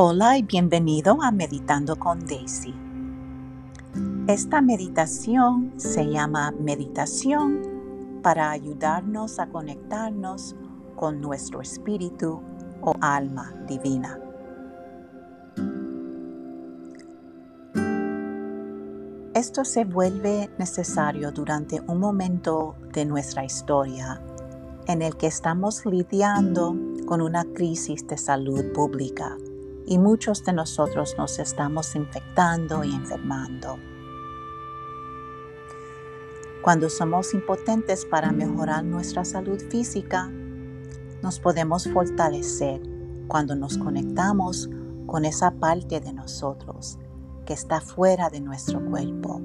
Hola y bienvenido a Meditando con Daisy. Esta meditación se llama meditación para ayudarnos a conectarnos con nuestro espíritu o alma divina. Esto se vuelve necesario durante un momento de nuestra historia en el que estamos lidiando con una crisis de salud pública y muchos de nosotros nos estamos infectando y enfermando. Cuando somos impotentes para mejorar nuestra salud física, nos podemos fortalecer cuando nos conectamos con esa parte de nosotros que está fuera de nuestro cuerpo,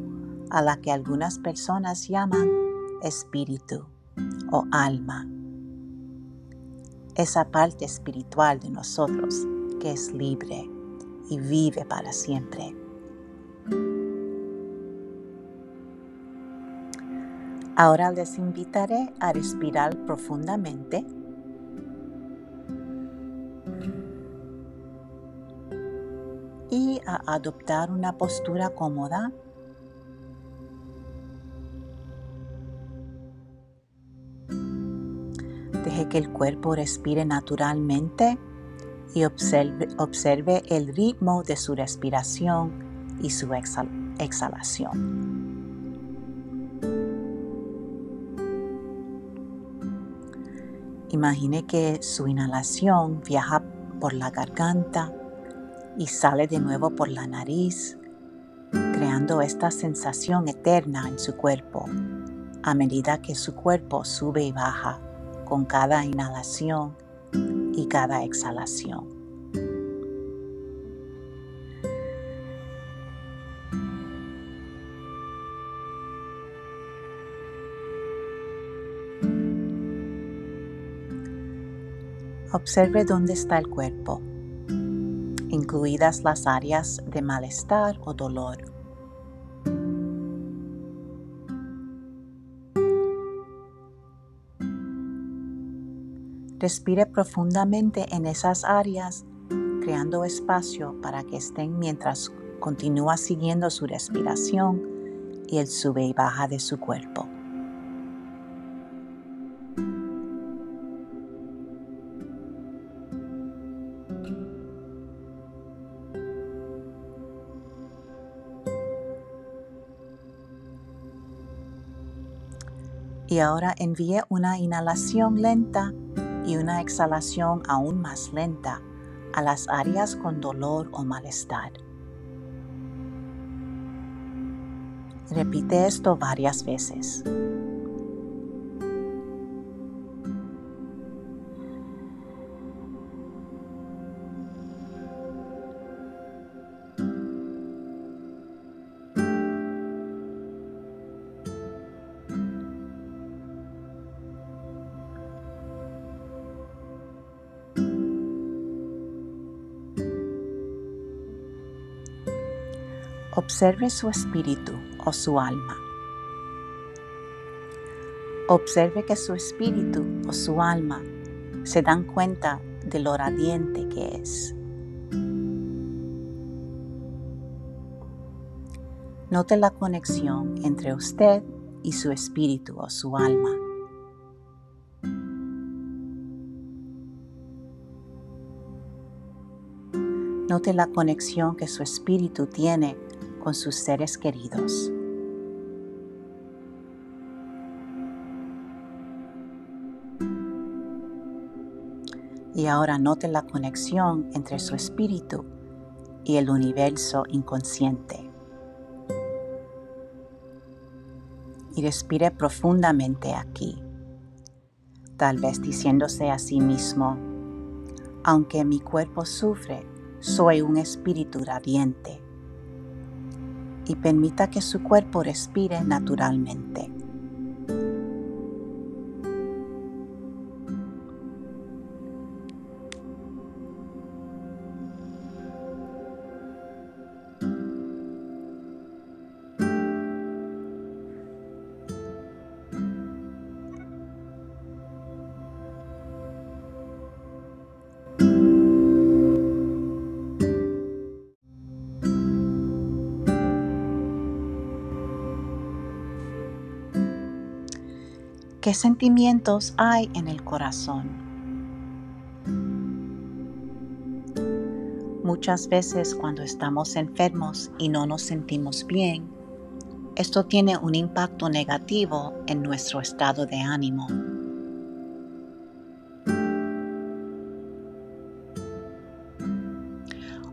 a la que algunas personas llaman espíritu o alma. Esa parte espiritual de nosotros que es libre y vive para siempre. Ahora les invitaré a respirar profundamente. Y a adoptar una postura cómoda. Deje que el cuerpo respire naturalmente y observe, el ritmo de su respiración y su exhalación. Imagine que su inhalación viaja por la garganta y sale de nuevo por la nariz, creando esta sensación eterna en su cuerpo a medida que su cuerpo sube y baja con cada inhalación y cada exhalación. Observe dónde está el cuerpo, incluidas las áreas de malestar o dolor. Respire profundamente en esas áreas, creando espacio para que estén mientras continúa siguiendo su respiración y el sube y baja de su cuerpo. Y ahora envíe una inhalación lenta y una exhalación aún más lenta a las áreas con dolor o malestar. Repite esto varias veces. Observe su espíritu o su alma. Observe que su espíritu o su alma se dan cuenta de lo radiante que es. Note la conexión entre usted y su espíritu o su alma. Note la conexión que su espíritu tiene con sus seres queridos. Y ahora note la conexión entre su espíritu y el universo inconsciente. Y respire profundamente aquí, tal vez diciéndose a sí mismo, aunque mi cuerpo sufre, soy un espíritu radiante y permita que su cuerpo respire naturalmente. ¿Qué sentimientos hay en el corazón? Muchas veces cuando estamos enfermos y no nos sentimos bien, esto tiene un impacto negativo en nuestro estado de ánimo.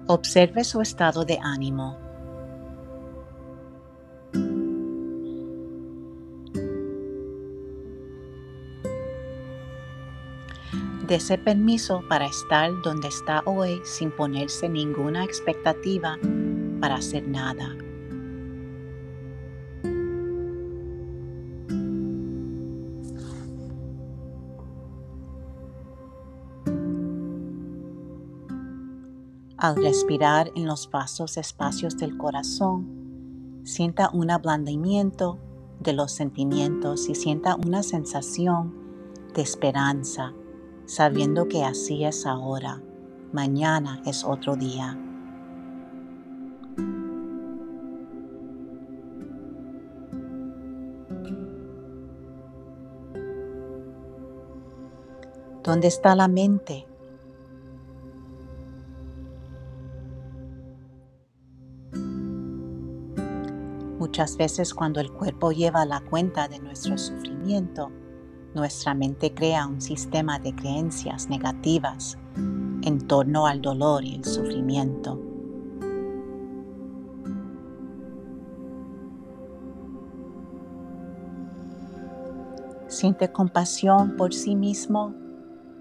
Observe su estado de ánimo. Dese permiso para estar donde está hoy sin ponerse ninguna expectativa para hacer nada. Al respirar en los vasos espacios del corazón, sienta un ablandamiento de los sentimientos y sienta una sensación de esperanza, sabiendo que así es ahora, mañana es otro día. ¿Dónde está la mente? Muchas veces cuando el cuerpo lleva la cuenta de nuestro sufrimiento, nuestra mente crea un sistema de creencias negativas en torno al dolor y el sufrimiento. ¿Siente compasión por sí mismo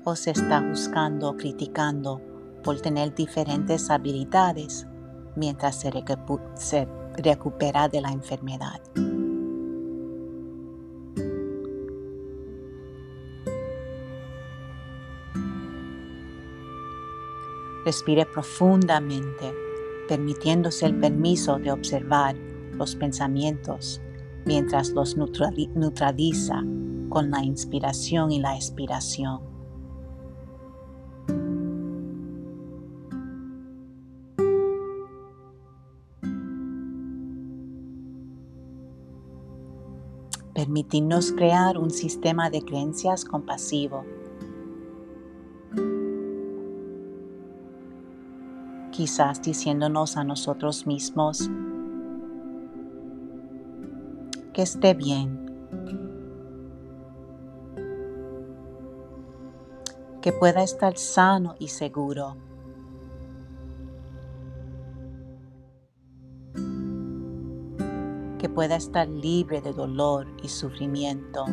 o se está buscando o criticando por tener diferentes habilidades mientras se, se recupera de la enfermedad. Respire profundamente, permitiéndose el permiso de observar los pensamientos mientras los neutraliza con la inspiración y la expiración. permitirnos crear un sistema de creencias compasivo. Quizás diciéndonos a nosotros mismos que esté bien, que pueda estar sano y seguro. que pueda estar libre de dolor y sufrimiento.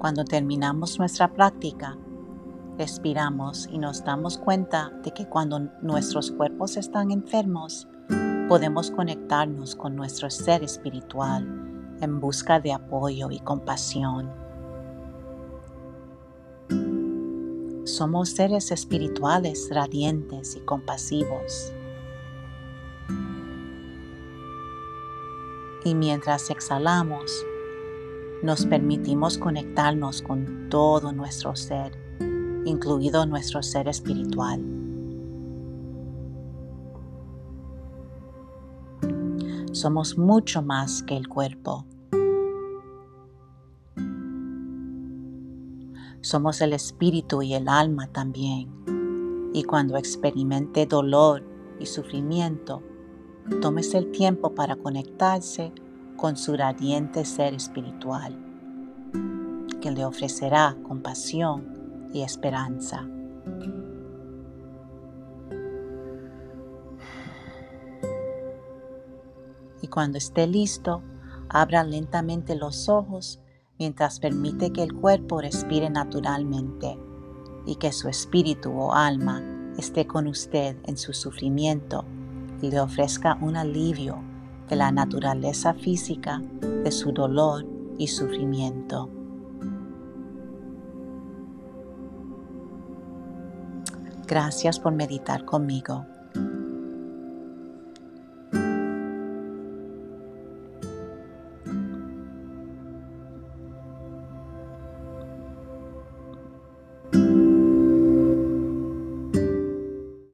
Cuando terminamos nuestra práctica, respiramos y nos damos cuenta de que cuando nuestros cuerpos están enfermos, podemos conectarnos con nuestro ser espiritual en busca de apoyo y compasión. Somos seres espirituales radiantes y compasivos. Y mientras exhalamos, nos permitimos conectarnos con todo nuestro ser, incluido nuestro ser espiritual. Somos mucho más que el cuerpo Somos el espíritu y el alma también. Y cuando experimente dolor y sufrimiento, tómese el tiempo para conectarse con su radiante ser espiritual, que le ofrecerá compasión y esperanza. Y cuando esté listo, abra lentamente los ojos mientras permite que el cuerpo respire naturalmente y que su espíritu o alma esté con usted en su sufrimiento y le ofrezca un alivio de la naturaleza física de su dolor y sufrimiento. Gracias por meditar conmigo.